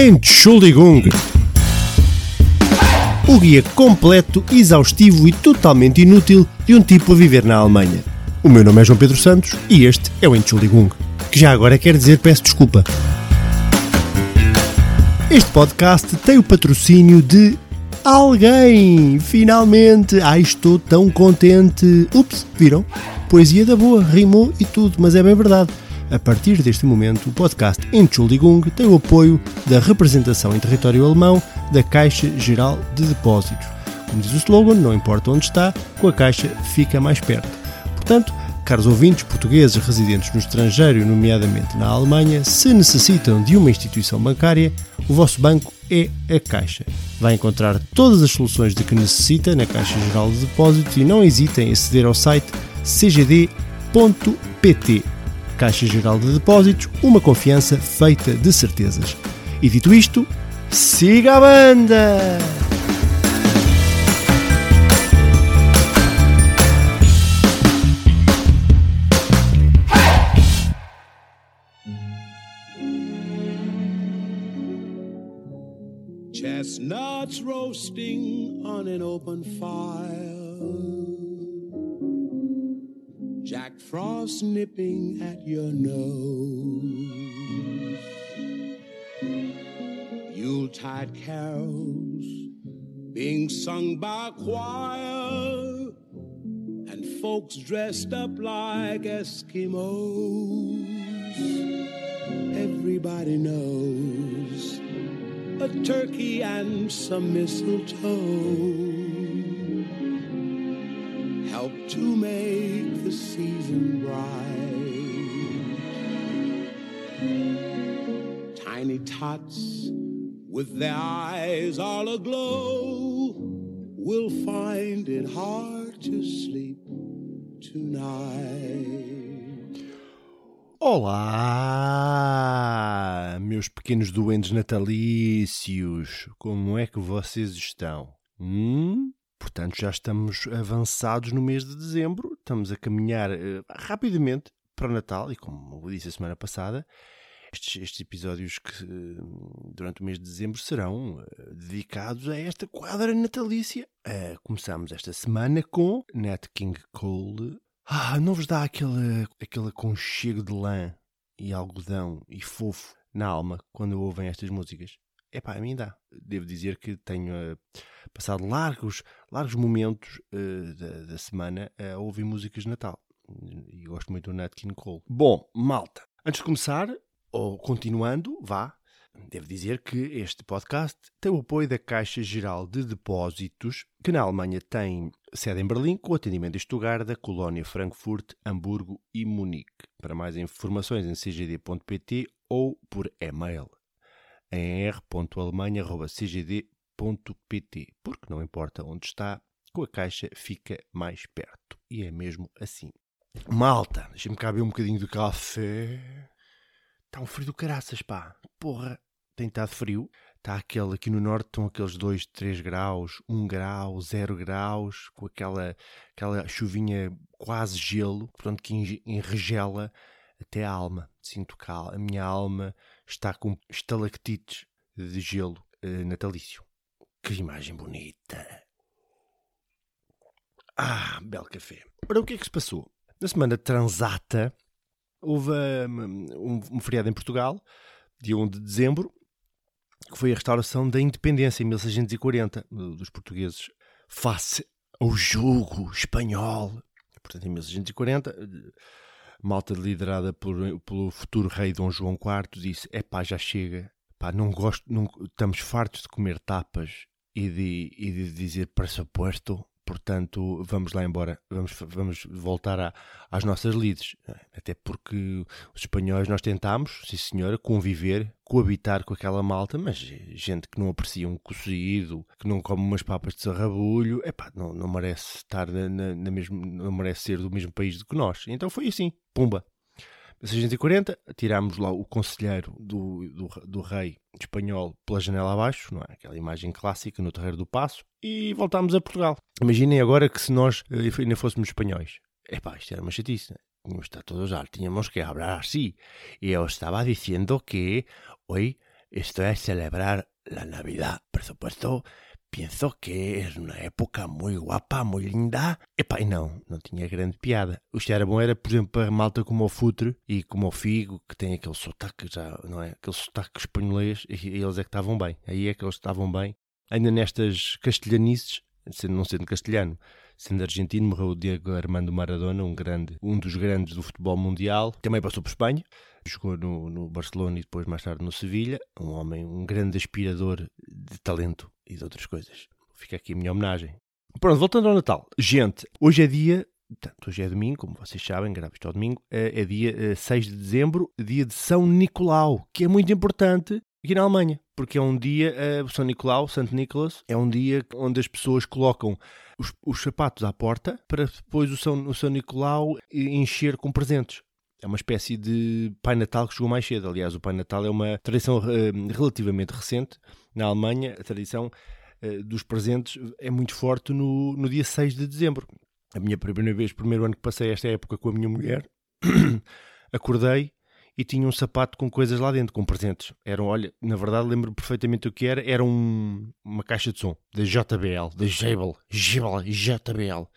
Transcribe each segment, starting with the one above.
Entschuldigung. O guia completo, exaustivo e totalmente inútil de um tipo a viver na Alemanha. O meu nome é João Pedro Santos e este é o Entschuldigung, que já agora quer dizer peço desculpa. Este podcast tem o patrocínio de alguém! Finalmente! Ai, estou tão contente! Ups, viram? Poesia da boa, rimou e tudo, mas é bem verdade. A partir deste momento, o podcast Entschuldigung tem o apoio da representação em território alemão da Caixa Geral de Depósitos. Como diz o slogan, não importa onde está, com a Caixa fica mais perto. Portanto, caros ouvintes portugueses residentes no estrangeiro, nomeadamente na Alemanha, se necessitam de uma instituição bancária, o vosso banco é a Caixa. Vai encontrar todas as soluções de que necessita na Caixa Geral de Depósitos e não hesitem em aceder ao site cgd.pt. Caixa Geral de Depósitos, uma confiança feita de certezas. E dito isto, siga a banda! Chestnuts roasting on an open fire. Jack Frost nipping at your nose. Yuletide carols being sung by choir. And folks dressed up like Eskimos. Everybody knows a turkey and some mistletoe help to make the season bright. Tiny tots with their eyes all aglow will find it hard to sleep tonight. Olá, meus pequenos doentes natalícios, como é que vocês estão? Hum? Portanto, já estamos avançados no mês de dezembro, estamos a caminhar uh, rapidamente para o Natal e, como eu disse a semana passada, estes, estes episódios que uh, durante o mês de dezembro serão uh, dedicados a esta quadra natalícia. começamos esta semana com Nat King Cole ah, não vos dá aquele, aquele aconchego de lã e algodão e fofo na alma quando ouvem estas músicas? É a mim dá. Devo dizer que tenho uh, passado largos, largos momentos uh, da, da, semana a ouvir músicas de Natal. E gosto muito do Nat King Cole. Bom, malta, antes de começar, ou continuando, vá, Devo dizer que este podcast tem o apoio da Caixa Geral de Depósitos, que na Alemanha tem sede em Berlim, com atendimento em Stuttgart, Colónia, Frankfurt, Hamburgo e Munique. Para mais informações em cgd.pt ou por e-mail em r.alemanha.cgd.pt, porque não importa onde está, com a Caixa fica mais perto. E é mesmo assim. Malta, deixa-me caber um bocadinho de café. Está um frio do caraças, pá. Porra, tem estado frio. Está aquele aqui no norte, estão aqueles 2, 3 graus, 1 grau, 0 graus, com aquela, aquela chuvinha quase gelo, portanto que enregela até a alma. Sinto que a minha alma está com estalactites de gelo uh, natalício. Que imagem bonita! Ah, belo café. Ora, o que é que se passou? Na semana transata, houve um, um, um feriado em Portugal, dia 1 de dezembro, que foi a restauração da independência em 1640 dos portugueses face ao jogo espanhol. Portanto, em 1640, malta liderada por, pelo futuro rei Dom João IV disse: é pá, já chega, pá, não gosto, não, estamos fartos de comer tapas e de, e de dizer pressuposto portanto vamos lá embora, vamos, vamos voltar a, às nossas lides, até porque os espanhóis nós tentámos, sim senhora, conviver, coabitar com aquela malta, mas gente que não aprecia um cozido, que não come umas papas de sarrabulho, epá, não, não merece estar na, na, na mesmo, não merece ser do mesmo país do que nós. Então foi assim, pumba, 1640, tirámos lá o conselheiro do, do, do, rei espanhol pela janela abaixo, não é? Aquela imagem clássica no Terreiro do Passo, e voltámos a Portugal. Imaginem agora que se nós eh, ainda fôssemos espanhóis. Epá, isto era uma chatice, né? Como está todo já, tínhamos que falar assim. E eu estava dizendo que hoje Esto es celebrar la Navidad. Por supuesto, pienso que é uma época muito guapa, muito linda. Epá, e não, não tinha grande piada. O que era bom era, por exemplo, a malta como o Futre e como o Figo, que tem aquele sotaque já, não é? Aquele sotaque espanholês, e eles é que estavam bem. Aí é que eles estavam bem. Ainda nestas castelhanices, sendo, não sendo castelhano, sendo argentino, morreu o Diego Armando Maradona, um, grande, um dos grandes do futebol mundial. Também passou por Espanha, jogou no, no Barcelona e depois mais tarde no Sevilha. Um homem, um grande aspirador de talento e de outras coisas. Fica aqui a minha homenagem. Pronto, voltando ao Natal. Gente, hoje é dia Portanto, hoje é domingo, como vocês sabem, gravo isto ao domingo, é, é dia 6 de dezembro, dia de São Nicolau, que é muito importante aqui na Alemanha, porque é um dia, uh, São Nicolau, Santo Nicolas, é um dia onde as pessoas colocam os, os sapatos à porta para depois o São, o São Nicolau encher com presentes. É uma espécie de Pai Natal que chegou mais cedo. Aliás, o Pai Natal é uma tradição relativamente recente na Alemanha. A tradição uh, dos presentes é muito forte no, no dia 6 de dezembro. A minha primeira vez, primeiro ano que passei esta época com a minha mulher, acordei e tinha um sapato com coisas lá dentro, com presentes. Eram, olha, na verdade lembro perfeitamente o que era. Era um, uma caixa de som da JBL, da Jabel, Jabel, JBL.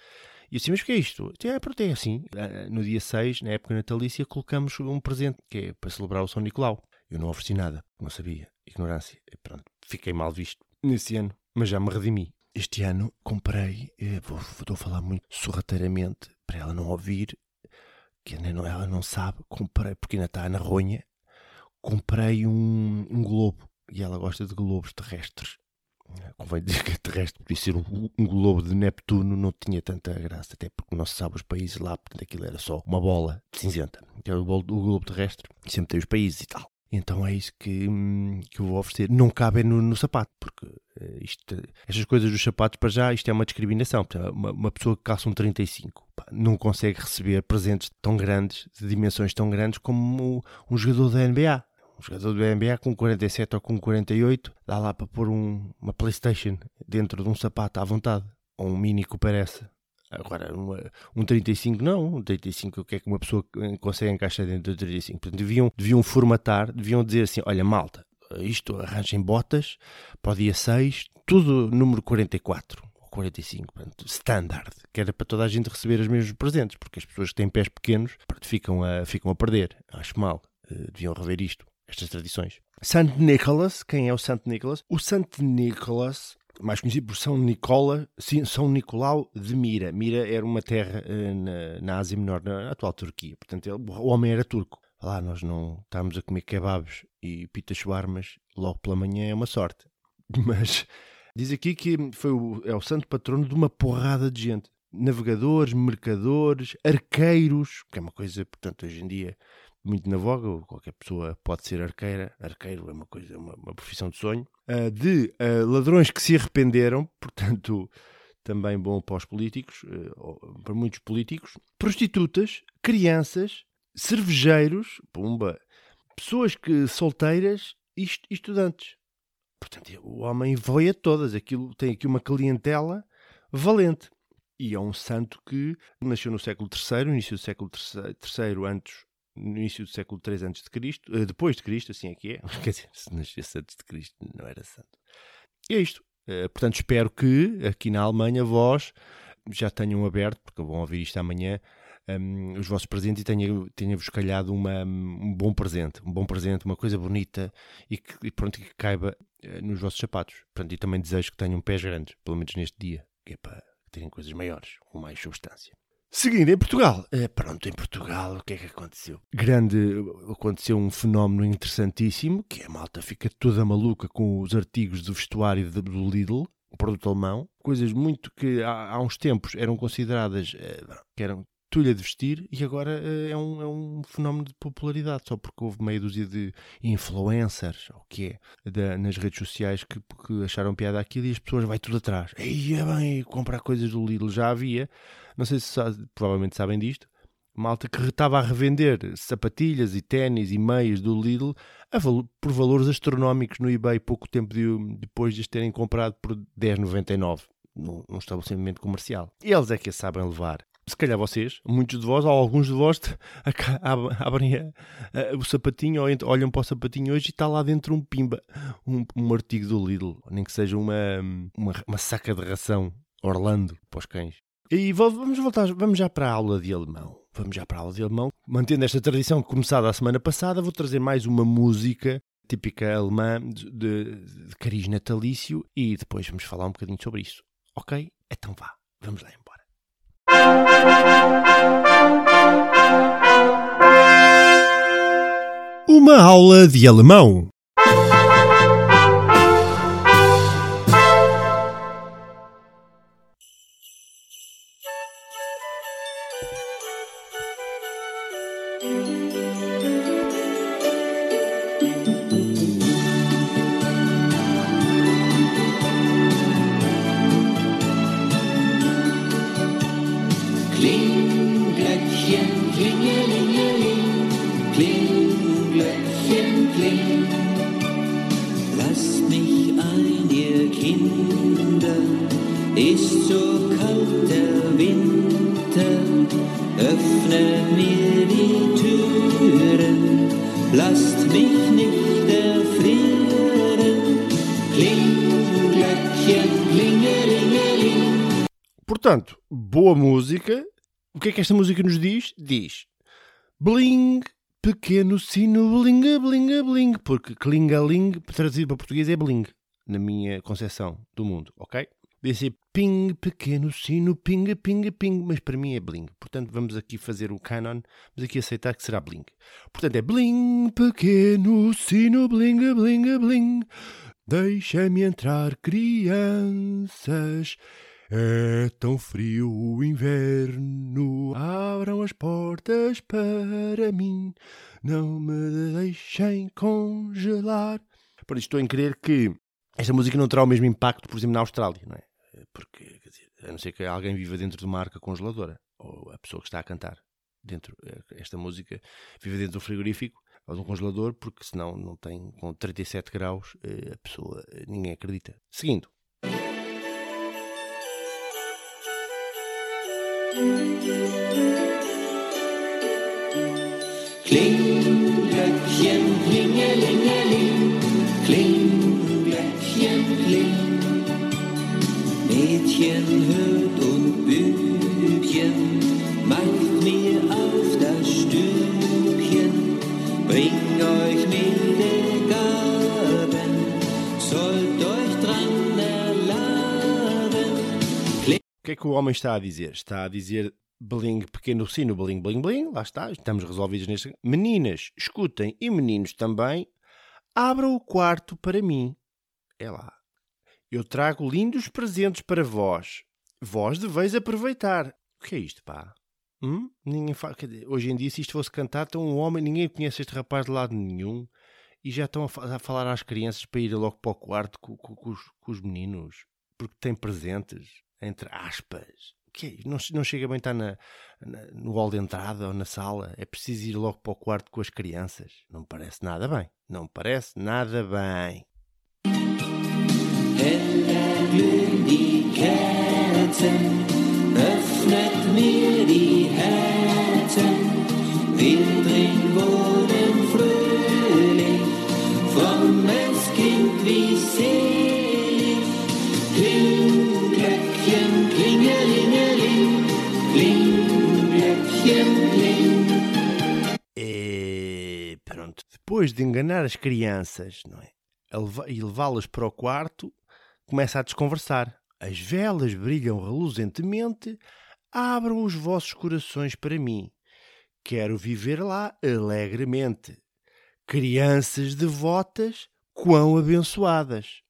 E disse, mas o que é isto? É, pronto, é assim. Ah, no dia 6, na época natalícia, colocamos um presente, que é para celebrar o São Nicolau. Eu não ofereci nada, não sabia. Ignorância. E pronto, fiquei mal visto nesse ano, mas já me redimi. Este ano comprei, eh, vou, vou falar muito sorrateiramente, para ela não ouvir, que não, ela não sabe, comprei, porque ainda está na ronha, comprei um, um globo, e ela gosta de globos terrestres. Convém dizer que é terrestre, podia ser um, um, globo de Neptuno, não tinha tanta graça, até porque não se sabe os países lá, portanto aquilo era só uma bola cinzenta. Que é o, o globo terrestre, sempre tem os países e tal. Então é isso que, hum, que eu vou oferecer. Não cabe no, no sapato, porque uh, isto, estas coisas dos sapatos, para já, isto é uma discriminação. Uma, uma pessoa que calça um 35 pá, não consegue receber presentes tão grandes, de dimensões tão grandes, como um jogador da NBA. Um jogador da NBA com 47 ou com 48 dá lá para pôr um, uma PlayStation dentro de um sapato à vontade. Ou um Mini Cooper S. Agora, uma, um 35 não, um 35 o que é que uma pessoa consegue encaixar dentro do 35? Portanto, deviam, deviam formatar, deviam dizer assim, olha malta, isto arranjem botas para o dia 6, tudo número 44 ou 45, portanto, standard, que era para toda a gente receber os mesmos presentes, porque as pessoas que têm pés pequenos ficam a, ficam a perder, acho mal, uh, deviam rever isto, estas tradições. Santo Nicholas, quem é o Santo Nicholas? O Santo Nicholas mais conhecido por São Nicola, São Nicolau de Mira. Mira era uma terra uh, na, na, Ásia Menor, na atual Turquia. Portanto, ele, o homem era turco. Lá nós não estávamos a comer kebabs e pitas shawarmas logo pela manhã é uma sorte. Mas diz aqui que foi o, é o santo patrono de uma porrada de gente. Navegadores, mercadores, arqueiros, que é uma coisa, portanto, hoje em dia muito na voga, qualquer pessoa pode ser arqueira, arqueiro é uma coisa, uma, uma profissão de sonho, uh, de uh, ladrões que se arrependeram, portanto, também bom para os políticos, uh, para muitos políticos, prostitutas, crianças, cervejeiros, pumba, pessoas que solteiras e estudantes. Portanto, o homem foi a todas, aquilo tem aqui uma clientela valente. E é um santo que nasceu no século III, início do século III, antes no início do século III antes de Cristo, uh, depois de Cristo, assim é que é. Quer dizer, se nascesse antes de Cristo não era santo. E é isto. Uh, portanto, espero que aqui na Alemanha vós já tenham aberto, porque vão ouvir isto amanhã, um, os vossos presentes e tenha-vos tenha calhado uma, um bom presente, um bom presente, uma coisa bonita e que e pronto, que caiba uh, nos vossos sapatos. Portanto, e também desejo que tenham pés grandes, pelo menos neste dia, que é para terem coisas maiores, com mais substância. Seguindo, em Portugal. É, pronto, em Portugal, o que é que aconteceu? Grande, aconteceu um fenómeno interessantíssimo, que a malta fica toda maluca com os artigos do vestuário do Lidl, um produto alemão, coisas muito que há, há uns tempos eram consideradas, é, que eram tulha de vestir e agora é um, é um fenómeno de popularidade, só porque houve meia dúzia de influencers, ou que é, nas redes sociais que, que, acharam piada aquilo e as pessoas vai tudo atrás. Ei, é bem, comprar coisas do Lidl já havia, não sei se provavelmente sabem disto, malta que estava a revender sapatilhas e ténis e meias do Lidl por valores astronómicos no eBay pouco tempo de, depois de as terem comprado por 10,99 num, num estabelecimento comercial. Eles é que a sabem levar se calhar vocês, muitos de vós, ou alguns de vós, abrem o sapatinho, ou olham para o sapatinho hoje e está lá dentro um pimba, um, um artigo do Lidl, nem que seja uma, uma, uma saca de ração Orlando para os cães. E vamos voltar, vamos já para a aula de alemão. Vamos já para a aula de alemão. Mantendo esta tradição começada a semana passada, vou trazer mais uma música típica alemã de, de, de cariz natalício e depois vamos falar um bocadinho sobre isso. Ok? Então vá, vamos lá. Uma aula de alemão. Portanto, boa música. O que é que esta música nos diz? Diz bling, pequeno sino, bling, bling, bling. Porque clingaling, traduzido para português, é bling, na minha concepção do mundo, ok? Devia ser ping, pequeno sino, ping, ping, ping, mas para mim é bling. Portanto, vamos aqui fazer o canon, vamos aqui aceitar que será bling. Portanto, é bling, pequeno sino, bling, bling, bling. Deixa-me entrar, crianças. É tão frio o inverno, abram as portas para mim, não me deixem congelar. Por isso estou em crer que esta música não terá o mesmo impacto, por exemplo, na Austrália, não é? Porque, quer dizer, a não ser que alguém viva dentro de uma arca congeladora, ou a pessoa que está a cantar dentro, esta música, viva dentro do frigorífico ou de um congelador, porque senão não tem, com 37 graus, eh, a pessoa, ninguém acredita. Seguindo. O que é que o homem está a dizer? Está a dizer bling, pequeno sino, bling, bling, bling, lá está, estamos resolvidos neste. Meninas, escutem, e meninos também, abram o quarto para mim. É lá. Eu trago lindos presentes para vós. Vós deveis aproveitar. O que é isto, pá? Hum? Ninguém hoje em dia, se isto fosse cantado, então um homem, ninguém conhece este rapaz de lado nenhum e já estão a, falar às crianças para ir logo para o quarto com, com, com, os, com os meninos porque tem presentes entre aspas. Que é? não, não chega bem estar na, na, no hall de entrada ou na sala. É preciso ir logo para o quarto com as crianças. Não parece nada bem. Não parece nada bem. E pronto, depois de enganar as crianças, não é? E levá-las para o quarto, começa a desconversar. As velas brilham reluzentemente, abram os vossos corações para mim. Quero viver lá alegremente. Crianças devotas, quão abençoadas.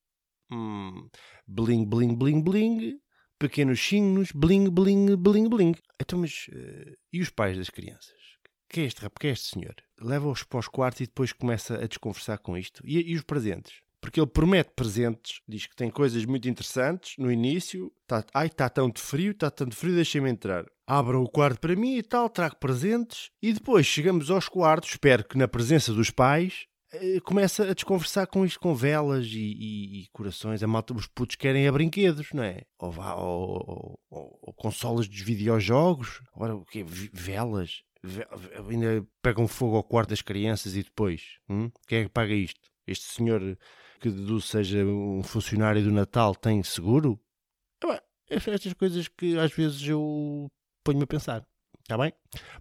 Hum, bling, bling, bling, bling, pequenos chinos, bling, bling, bling, bling. Então, mas uh, e os pais das crianças? Que é este rapaz? Que é este senhor? Leva-os para os quartos e depois começa a desconversar com isto. E, e os presentes? Porque ele promete presentes, diz que tem coisas muito interessantes no início. Tá, Ai, está tão de frio, está tão de frio, deixem-me entrar. Abram o quarto para mim e tal, trago presentes. E depois chegamos aos quartos, espero que na presença dos pais, eh, começa a desconversar com isto, com velas e, e, e corações. A malta, os putos querem a brinquedos, não é? Ou, vá, ou, ou, ou consolas dos videojogos. Agora, o quê? Velas? Ve ainda pegam fogo ao quarto das crianças e depois? Hum? Quem é que paga isto? Este senhor que deduzo seja um funcionário do Natal tem seguro? Estas coisas que às vezes eu ponho-me a pensar. Está bem?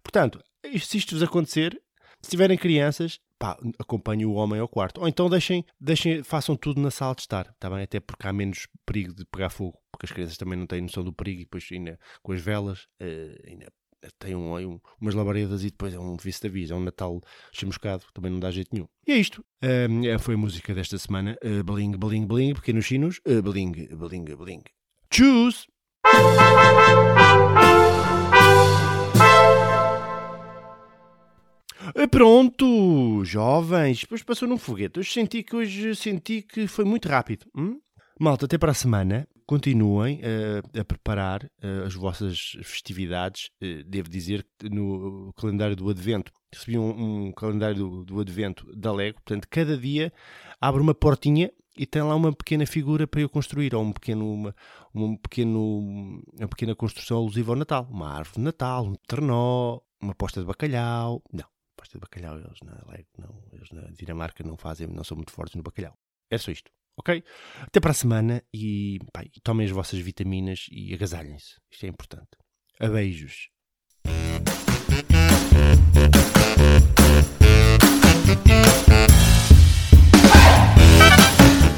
Portanto, se isto vos acontecer, se tiverem crianças, pá, acompanhem o homem ao quarto. Ou então deixem, deixem, façam tudo na sala de estar, tá bem? Até porque há menos perigo de pegar fogo, porque as crianças também não têm noção do perigo e depois ainda com as velas uh, ainda tem um, um, umas labaredas e depois é um vice da visa, é um Natal chamuscado, também não dá jeito nenhum. E é isto. Uh, foi a música desta semana. Uh, baling, baling, baling, pequenos chinos. Uh, baling, baling, baling. Choose! Pronto, jovens, depois passou num foguete. Hoje senti que hoje senti que foi muito rápido. Hum? Malta, até para a semana. Continuem uh, a preparar uh, as vossas festividades. Uh, devo dizer no calendário do Advento, recebi um, um calendário do, do, Advento da Lego. Portanto, cada dia abre uma portinha e tem lá uma pequena figura para eu construir, ou um pequeno, uma, um pequeno, uma pequena construção alusiva ao Natal. Uma árvore de Natal, um trenó, uma posta de bacalhau. Não, posta de bacalhau eles na Lego, não, eles na Dinamarca não fazem, não são muito fortes no bacalhau. É só isto ok? Até para a semana e, pá, tomem as vossas vitaminas e agasalhem-se. Isto é importante. A beijos.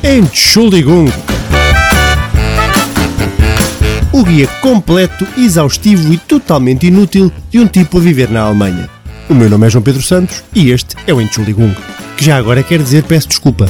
Entschuldigung. O guia completo, exaustivo e totalmente inútil de um tipo a viver na Alemanha. O meu nome é João Pedro Santos e este é o Entschuldigung, que já agora quer dizer peço desculpa.